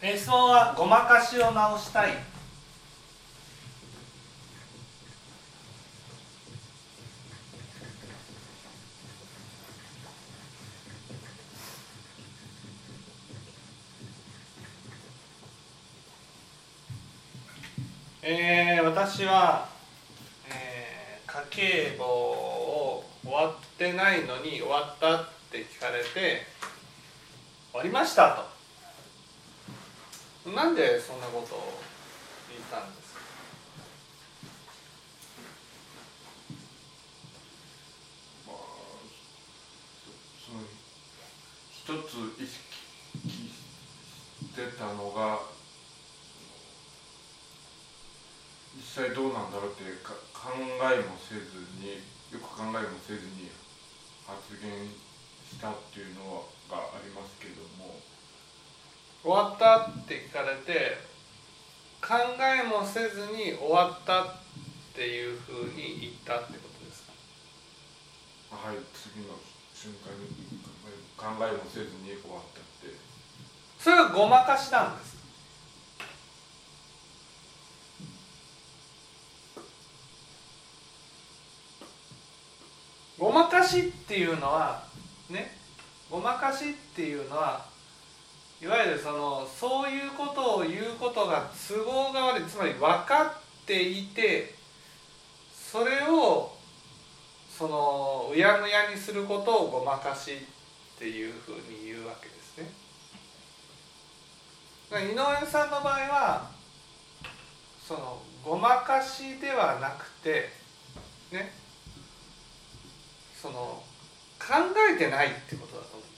質問はごまかしを直したい。えー、私は、えー、家計簿を終わってないのに終わったって聞かれて終わりましたと。なんでそんなことを言ったんですか？まあその一つ意識してたのが実際どうなんだろうってか考えもせずによく考えもせずに発言したっていうのがありますけども。終わったって聞かれて考えもせずに終わったっていうふうに言ったってことですか？はい次の瞬間に考えもせずに終わったって。それはごまかしなんです。ごまかしっていうのはねごまかしっていうのはいわゆるそのそういうことを言うことが都合が悪いつまり分かっていてそれをそのうやむやにすることをごまかしっていうふうに言うわけですね。井上さんの場合はそのごまかしではなくてねその考えてないってことだと思う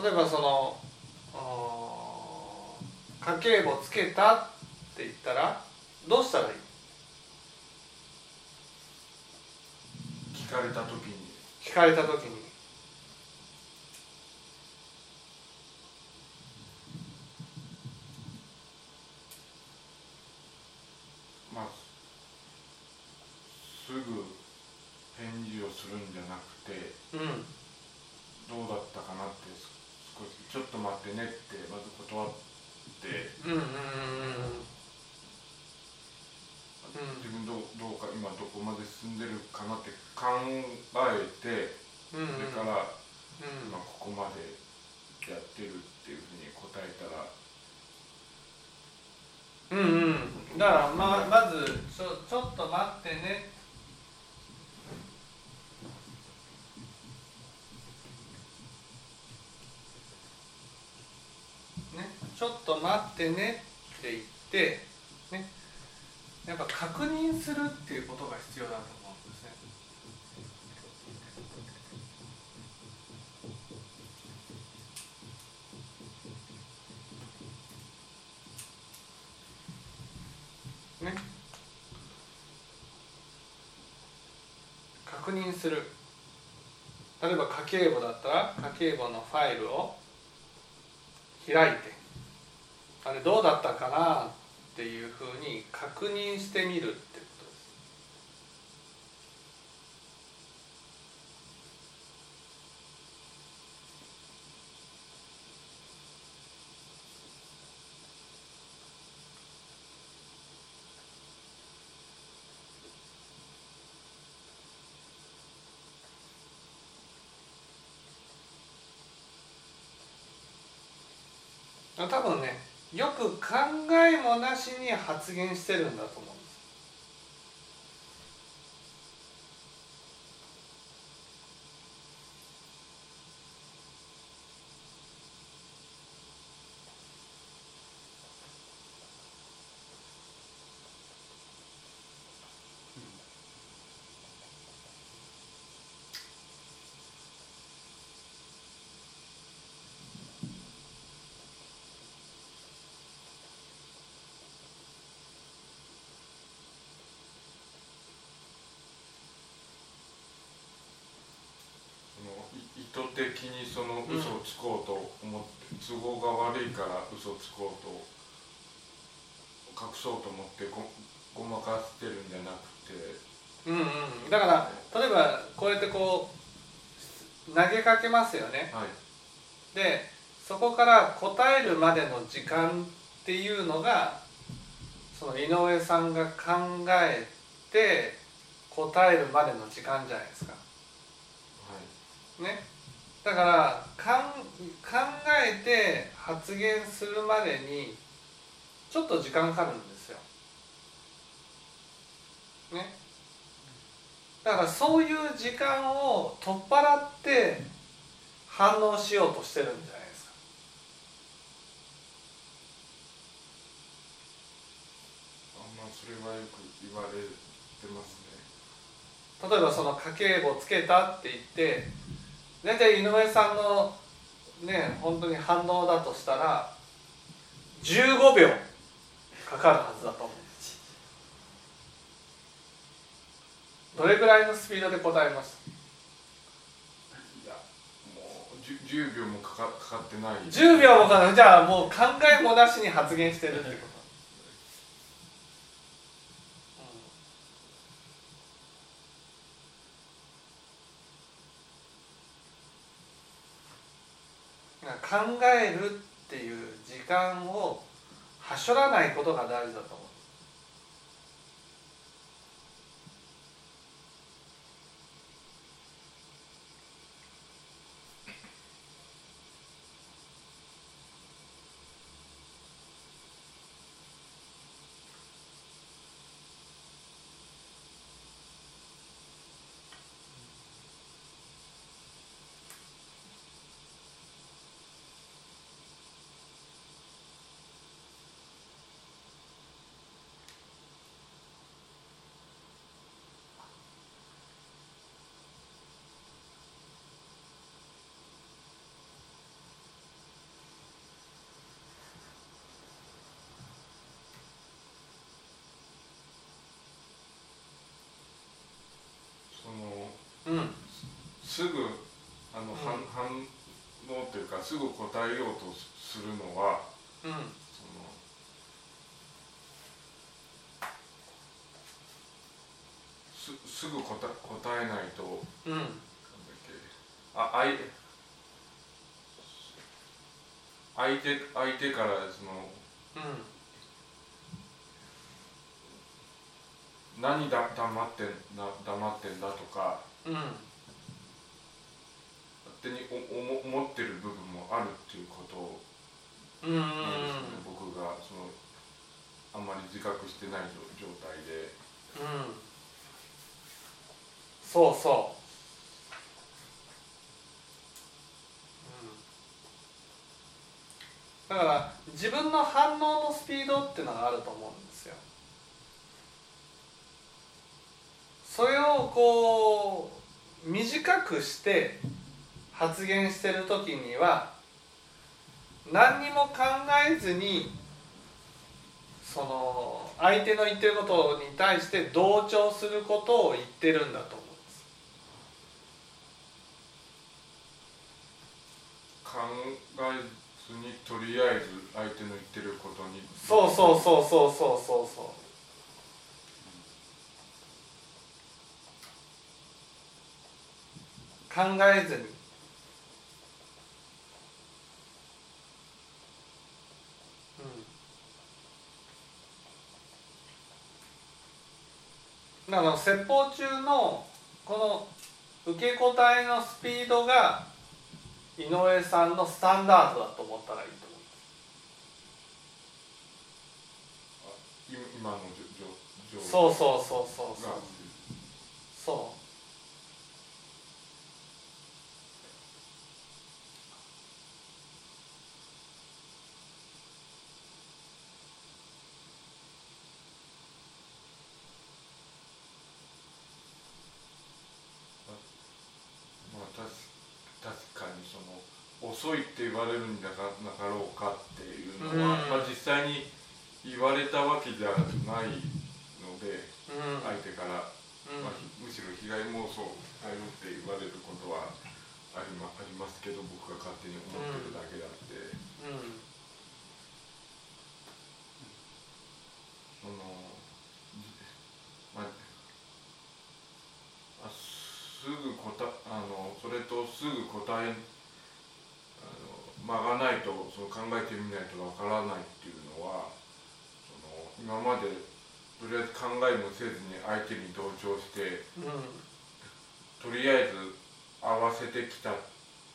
例えばその家計簿つけたって言ったらどうしたらいい？聞かれた時に。聞かれた時に。まあすぐ返事をするんじゃなくてうん。どうだったかなってょっと待ってねってまず断って。うんうんうん自分どうどうか今どこまで進んでるかなって考えてうんうん。うんそれからうん。今ここまでやってるっていうふうに答えたら。うんうん。だからままずちょちょっと待ってねちょっと待ってねって言ってね。やっぱ確認するっていうことが必要だと思うんですね。ね。確認する。例えば家計簿だったら家計簿のファイルを開いて。あれどうだったかなっていうふうに確認してみるってこと。です多分もなしに発言してるんだと思うんですそのい意図的にその嘘をつこうと思って、都合が悪いから嘘をつこうと隠そうと思ってごごまかしてるんじゃなくて。うんうん。だから例えばこうやってこう投げかけますよね。はい。でそこから答えるまでの時間っていうのがその井上さんが考えて答えるまでの時間じゃないですか。はい。ねだからかん考えて発言するまでにちょっと時間かかるんですよ。ね。だからそういう時間を取っ払って反応しようとしてるんじゃないですか。あまあそれはよく言われてますね例えばその家計簿つけたって言って大体井上さんのね本当に反応だとしたら15秒かかるはずだと思うんですどれぐらいのスピードで答えます？いやもう 10, 10秒もかかかかってない。10秒もかかる。じゃあもう考えもなしに発言してるってこと、うん考えるっていう時間をはしょらないことが大事だと思うそのうんすぐあの、うん。反反応というかすぐ答えようとするのはうん。そのすすぐ答え答えないとうん。なんだっけあ相相手相手からそのうん。何だ黙ってんな黙ってんだとかうん。勝手にお思思ってる部分もあるっていうことなんですよね、僕がそのあんまり自覚してない状状態で。うん。そうそう、うん、だから自分の反応のスピードっていうのがあると思うんですよ。それをこう短くして発言してる時には何にも考えずにその相手の言ってることに対して同調することを言ってるんだと思うんです。考えずにとりあえず相手の言ってることに。そうそうそうそうそうそうそう。考えずにうんだから説法中のこの受け答えのスピードが井上さんのスタンダードだと思ったらいいと思う。い今の状状そうそうそうそう。そうがそまあ、確確かにその遅いって言われるんだかなかろうかっていうのは、うん。まあ、実際に言われたわけじゃないので相手から、うん。まあ、むしろ被害妄想だよって言われることはあり,、まありますけど僕が勝手に思ってるだけであって、うん。そのじまああすすぐ答あのそれとすぐ答え間がないとその考えてみないとわからないっていうのはその今までとりあえず考えもせずに相手に同調してうんとりあえず合わせてきた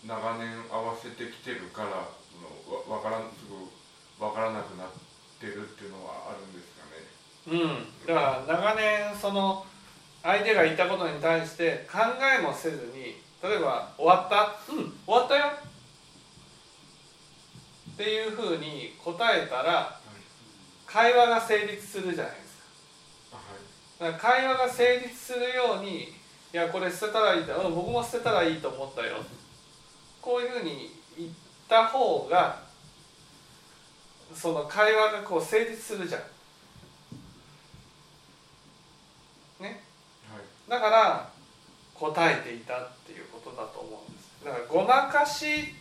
長年合わせてきてるからそのわわからんすぐわからなくなってるっていうのはあるんですかね。うん、だから長年その相手が言ったことに対して考えもせずに例えば「終わった?」「うん終わったよ」っていうふうに答えたら会話が成立するじゃないですか。はい。だから会話が成立するように「いやこれ捨てたらいいん、僕も捨てたらいいと思ったよ」こういうふうに言った方がその会話がこう成立するじゃん。はい。だから答えていたっていうことだと思うんです。だからごまかし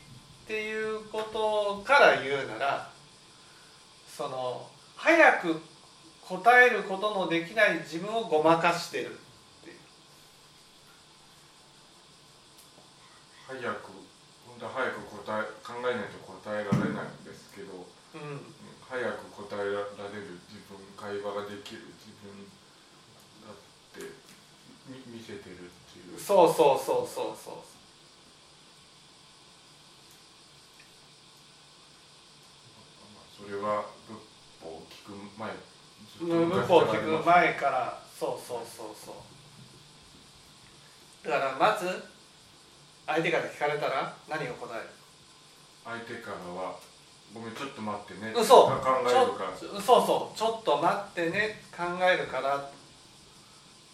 っていうことから言うならその早く答えることのできない自分をごまかしてるっていう。早く本当は早く答え考えないと答えられないんですけどうん。早く答えられる自分会話ができる自分だってみ見せてるっていう。そうそうそうそうそうそれは仏法を聞く前ずっと文昔法を聞く前からそうそうそうそう。だからまず相手から聞かれたら何を答える？相手からはごめんちょっと待ってね。嘘。考えるから。そうそうちょっと待ってね。考えるから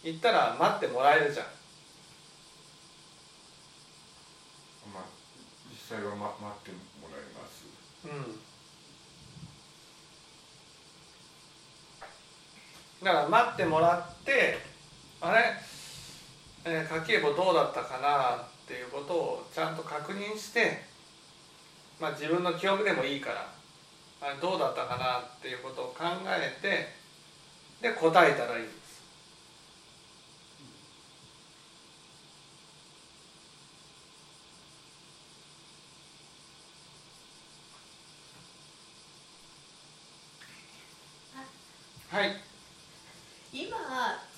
言ったら待ってもらえるじゃん。まあ実際は、ま、待ってもらいます。うんだから待ってもらってあれ、えー家計簿どうだったかなっていうことをちゃんと確認してまあ自分の記憶でもいいからあれどうだったかなっていうことを考えてで答えたらいいです。はい。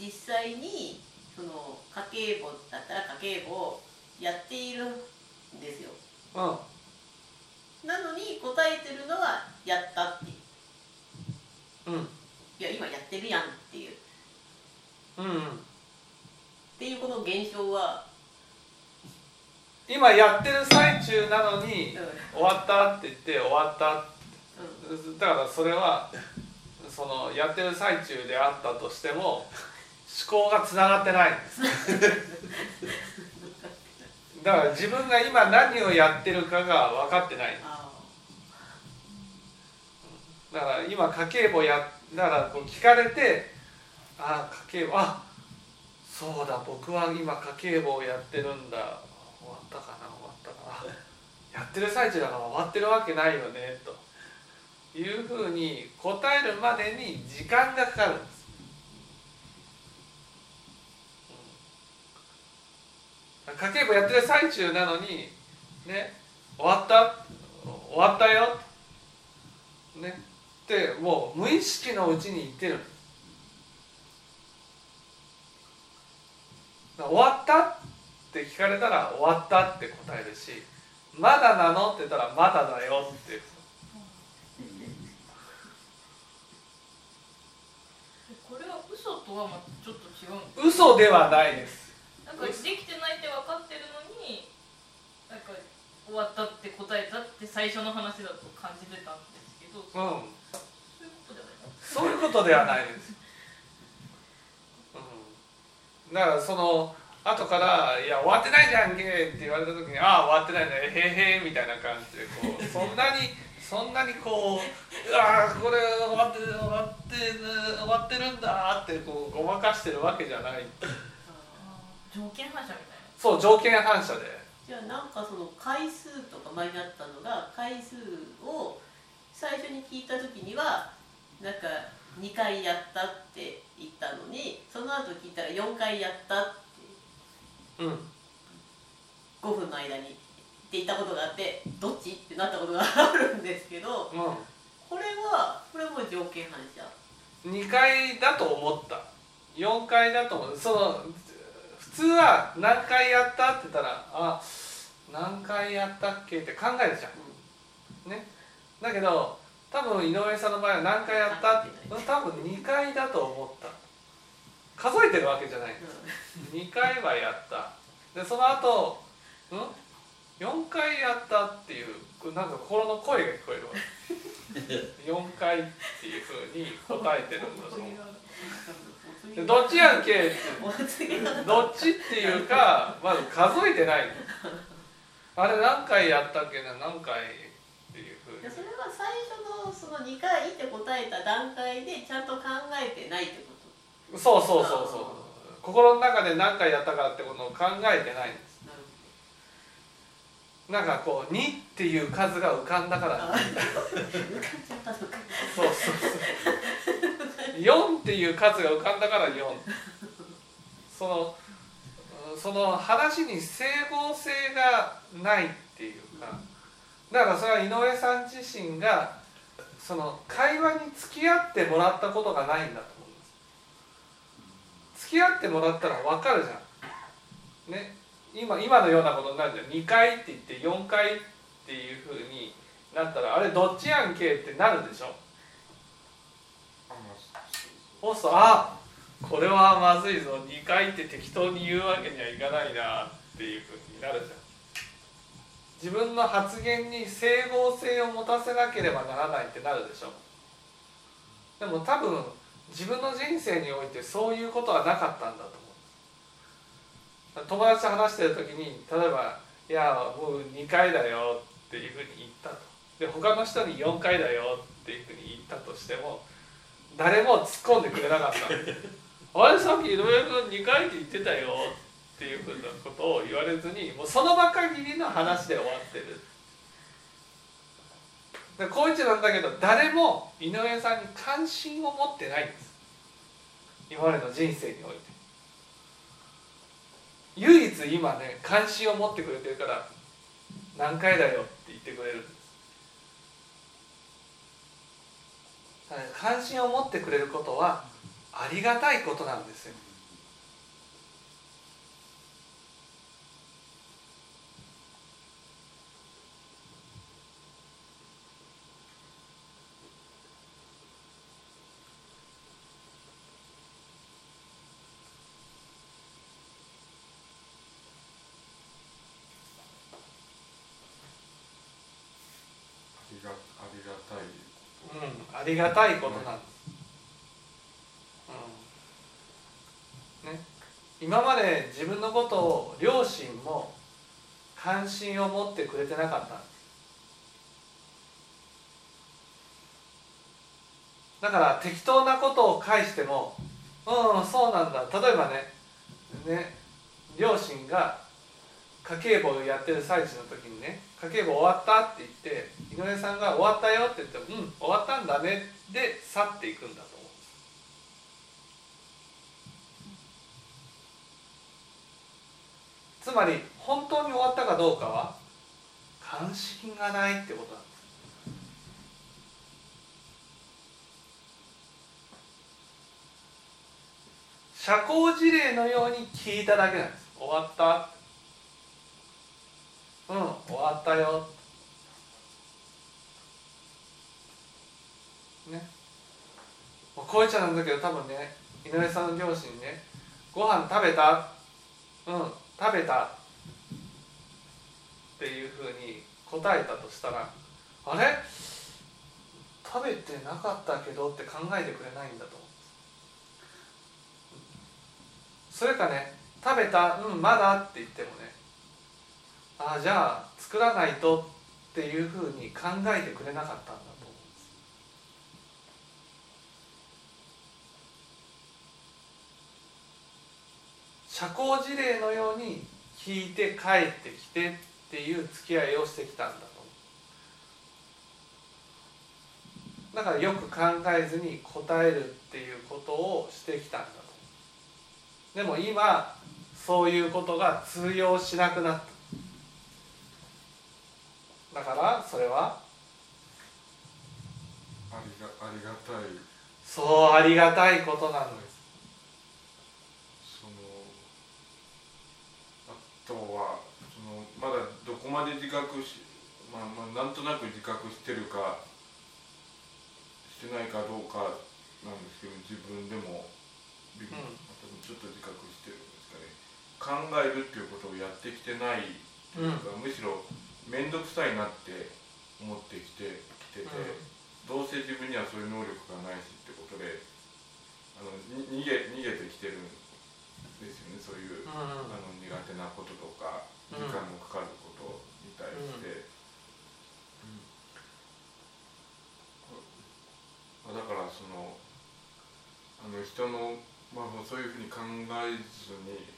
実際にその家計簿だったら家計簿をやっているんですよ。うなのに答えてるのはやったっていう。んうん。いや今やってるやんっていう。っうんうん。ていうこの現象は、今やってる最中なのにう終わったって言って終わった。ん。だからそれはそのやってる最中であったとしても思考がつながってない。んですだから自分が今何をやってるかが分かってない。あだから今家計簿やだからこう聞かれてあ家計簿あそうだ僕は今家計簿をやってるんだ。終わったかな終わったかな。やってる最中だから終わってるわけないよねというふうに答えるまでに時間がかかる。んです、うん家計簿やってる最中なのにね終わった終わったよねってもう無意識のうちに言ってる終わったって聞かれたら終わったって答えるしまだなのって言ったらまだだよって。これは嘘とはちょっと違う嘘ではないですなんかできてないって分かってるのになんか終わったって答えたって最初の話だと感じてたんですけどうん。そういうことではない。そういうことではないです、うん、だからその後から「いや終わってないじゃんけ」って言われた時に「ああ終わってないねへへ」みたいな感じでこう そんなにそんなにこう「うわーこれ終わって終わって終わってるんだ」ってこうごまかしてるわけじゃない条件反射みたいそう条件反射で。じゃあなんかその回数とか前にあったのが回数を最初に聞いた時にはなんか2回やったって言ったのにその後聞いたら4回やったって。ううん。5分の間にって言ったことがあってどっち？ってなったことがあるんですけどうこれはこれも条件反射。ん2回だと思った。4回だと思う。その普通は何回やった？って言ったらあ何回やったっけ？って考えるじゃん。ね。だけど多分井上さんの場合は何回やった？って多分2回だと思った。数えてるわけじゃない。2回はやった。でその後うん？4回やったっていうなんか心の声が聞こえるわ。4回っていうふうに答えてるんだと思うでどっちやんけ？どっちっていうかまず数えてない。のあれ何回やったっけな？何回っていうふうに。それは最初のその2回って答えた段階でちゃんと考えてないってこと。そうそうそうそう。心の中で何回やったかってことを考えてないんです。なんかこう2っていう数が浮かんだから浮かんじゃったのか。そうそうそう4っていう数が浮かんだから4そのその話に整合性がないっていうか。だからそれは井上さん自身がその会話に付き合ってもらったことがないんだと思うんです。付き合ってもらったら分かるじゃん。ね。今今のようなことになるじゃん。2回って言って4回っていうふうになったらあれどっちやんけってなるでしょ。そうするとあこれはまずいぞ。2回って適当に言うわけにはいかないなっていうふうになるじゃん。自分の発言に整合性を持たせなければならないってなるでしょ。でも多分自分の人生においてそういうことはなかったんだと思う。友達と話してる時に例えば「いやもう2回だよ」っていうふうに言ったと。で他の人に4回だよっていうふうに言ったとしても誰も突っ込んでくれなかった。あれさっき井上君2回って言ってたよっていうふうなことを言われずにもうその場限りの話で終わってる。でこういちなんだけど誰も井上さんに関心を持ってないんです。今までの人生において。唯一今ね関心を持ってくれてるから何回だよって言ってくれるんですだから関心を持ってくれることはありがたいことなんですよ。ありがありがたいうん、ありがたいことなんです、うん。ね、今まで自分のことを両親も関心を持ってくれてなかった。んですだから適当なことを返しても「うんそうなんだ」例えばねね両親が家計簿をやってる最中の時にね家計簿終わったって言って井上さんが終わったよって言ってもうん終わったんだね。で去っていくんだと思うつまり本当に終わったかどうかは関心がないってことなんです。社交辞令のように聞いただけなんです。終わったうん。終わったよ。ね。もうこういっちゃなんだけど多分ね井上さんの両親ねご飯食べた？うん食べた？っていうふうに答えたとしたらあれ？食べてなかったけどって考えてくれないんだと。思うそれかね食べた？うんまだ？って言ってもねああじゃあ作らないとっていうふうに考えてくれなかったんだと思うんです。社交辞令のように聞いて帰ってきてっていう付き合いをしてきたんだと。だからよく考えずに答えるっていうことをしてきたんだと。でも今そういうことが通用しなくなった。だからそれはありがありがたい。そうありがたいことなんです。そのあとはそのまだどこまで自覚し、まあ、まあなんとなく自覚してるかしてないかどうかなんですけど自分でもうん。ちょっと自覚してるんですかね。考えるっていうことをやってきてないというか、むしろ面倒くさいなって思ってきてきてて、どうせ自分にはそういう能力がないしってことであのに逃げ逃げてきてるんですよねそういう、うん。あの苦手なこととかうん。時間のかかることに対して、うん。だからそのあの人の、まあ、そういうふうに考えずに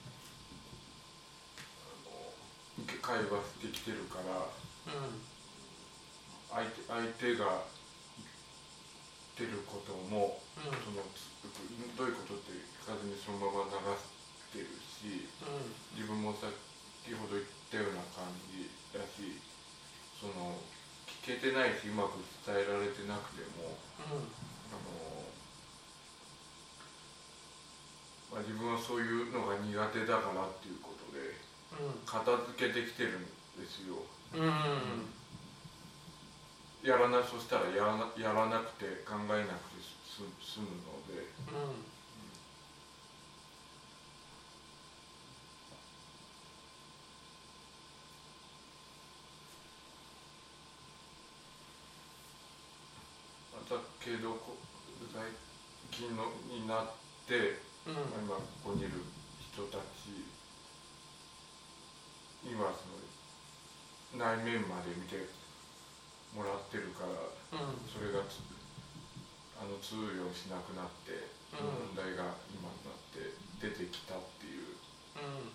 あの会話してきてるからうん。相手相手が言ってることもうん。そのどういうことって聞かずにそのまま流してるしうん。自分も先ほど言ったような感じだしその聞けてないしうまく伝えられてなくてもうん。あの、まあ、自分はそういうのが苦手だからっていうことで片付けてきてるんですよ。うんうんやらなそしたらやらなやらなくて考えなくてす済むので。うんだけどこ最近のになって、うんまあ今ここにいる人たちにはその内面まで見てもらってるからうん。それがつあの通用しなくなって問題が今になって出てきたっていう。うん。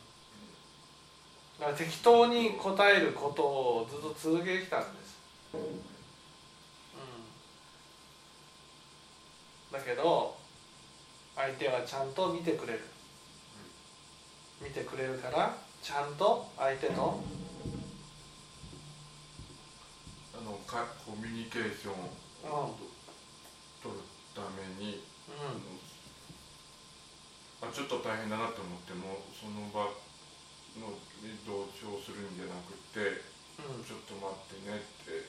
だから適当に答えることをずっと続けてきたんです、うん、だけど相手はちゃんと見てくれる。見てくれるからちゃんと相手と？あのかコミュニケーションをうん取るために、うあのあちょっと大変だなと思ってもその場のに同調するんじゃなくてんうん。ちょっと待ってねって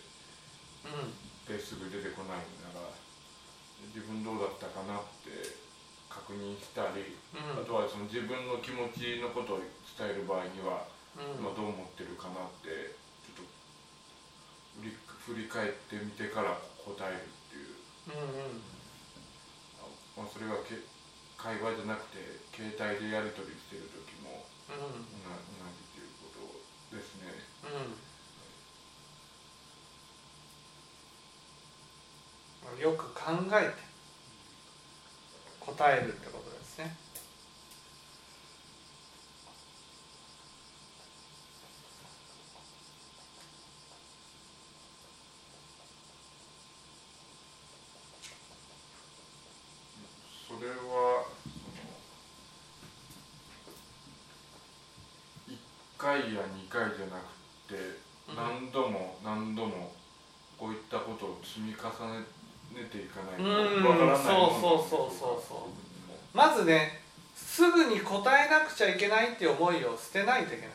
うん。ですぐ出てこないなら自分どうだったかなって確認したり、うん。あとはその自分の気持ちのことを伝える場合には、うん。まあ、どう思ってるかなってちょっと振り振り返ってみてから答えるっていう、うんあまあ、それはけ会話じゃなくて携帯でやり取りしてる時もうん。同じということですね。うん。よく考えて答えるってことですね。それはその1回や2回じゃなくてうん。何度も何度もこういったことを積み重ねていかないとうんわからないそうそうそう。そうそうまずねすぐに答えなくちゃいけないっていう思いを捨てないといけない。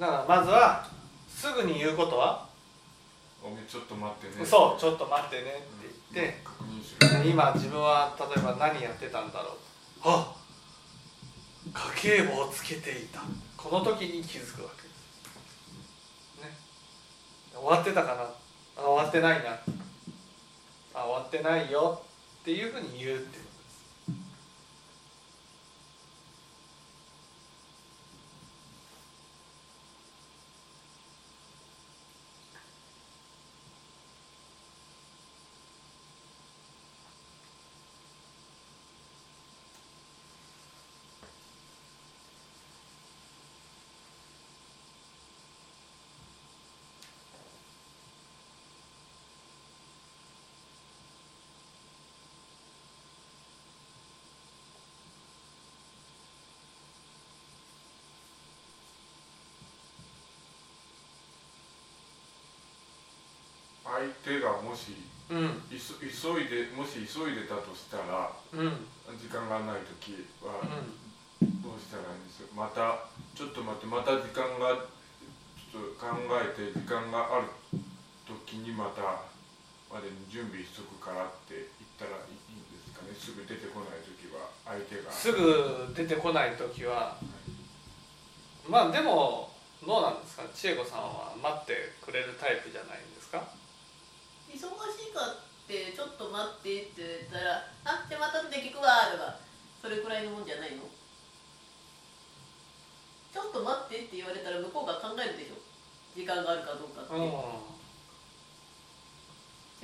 だからまずはすぐに言うことは？おめちょっと待ってね。そうちょっと待ってねって言って。今自分は例えば何やってたんだろう。あ家計簿をつけていた。この時に気づくわけ。です、ね、終わってたかなあ終わってないな。あ終わってないよっていうふうに言うってことしうん。いそ急いでもし急いでたとしたらうん。時間がない時はうん。どうしたらいいんですよまたちょっと待ってまた時間がちょっと考えて時間がある時にまたまでに準備しとくからって言ったらいいんですかね？すぐ出てこない時は相手が。すぐ出てこない時は。まあでもどうなんですか？千恵子さんは待ってくれるタイプじゃないんですか？忙しいかってちょっと待ってって言ったら「あじゃあまた後で聞くわ」とかそれくらいのもんじゃないの？ちょっと待ってって言われたら向こうが考えるでしょ？時間があるかどうかって、う。ん違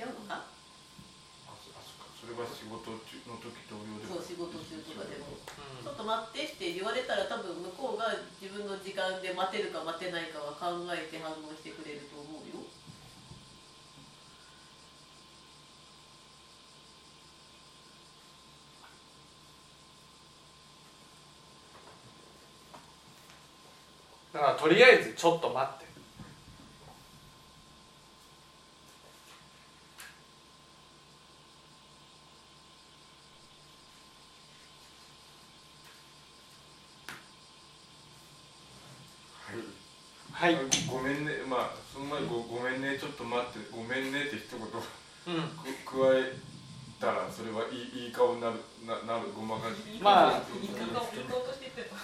うのか？あそあそっか。それは仕事中の時同様でそう仕事中とかでも。うん。ちょっと待ってって言われたら多分向こうが自分の時間で待てるか待てないかは考えて反応してくれると思うよだからとりあえずちょっと待ってはいはいごめんねまあその前にごごめんねちょっと待ってごめんねって一言うんく加えたらそれはいいいい顔になるななるごまかしまあいい顔いい顔として言ってた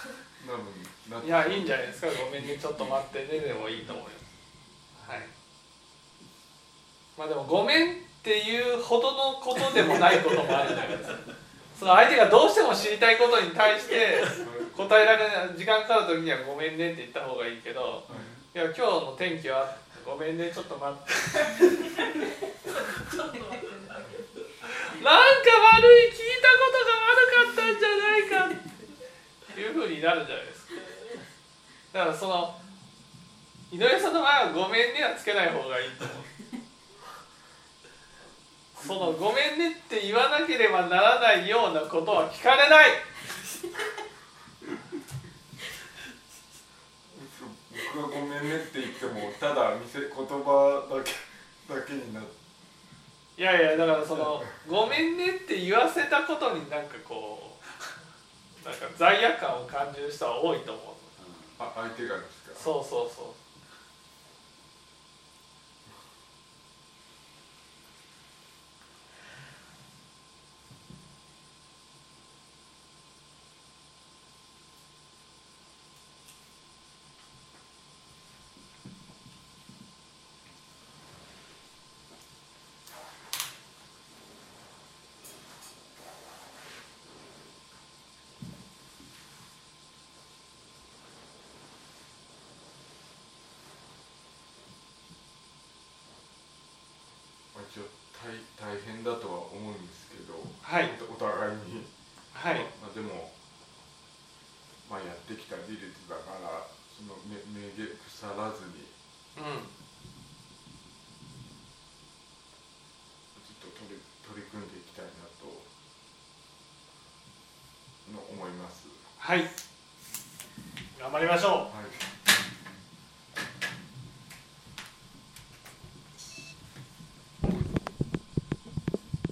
なるなっていやいいんじゃないですかごめんねちょっと待ってねでもいいと思いますはいまあでもごめんっていうほどのことでもないこともあるじゃないですかその相手がどうしても知りたいことに対して答えられない時間かかる時にはごめんねって言った方がいいけどいや今日の天気はごめんねちょっと待って。ちょっとなんか悪い聞いたことが悪かったんじゃないかっていうふうになるじゃないですか。だからその井上さんの場合は「ごめんね」はつけない方がいいと思う。その「ごめんね」って言わなければならないようなことは聞かれない。僕がごめんねって言ってもただ見せ言葉だけだけになって。いやいやだからその「ごめんね」って言わせたことになんかこうなんか罪悪感を感じる人は多いと思う。あ相手がですか？そうそうそうまあ一応大大変だとは思うんですけど、はい。おお互いに、はい。まあ、でも、まあ、やってきた事実だからそのめめげ腐らずに。うん。ずっと取り取り組んでいきたいなと。の思います。はい。頑張りましょう。はい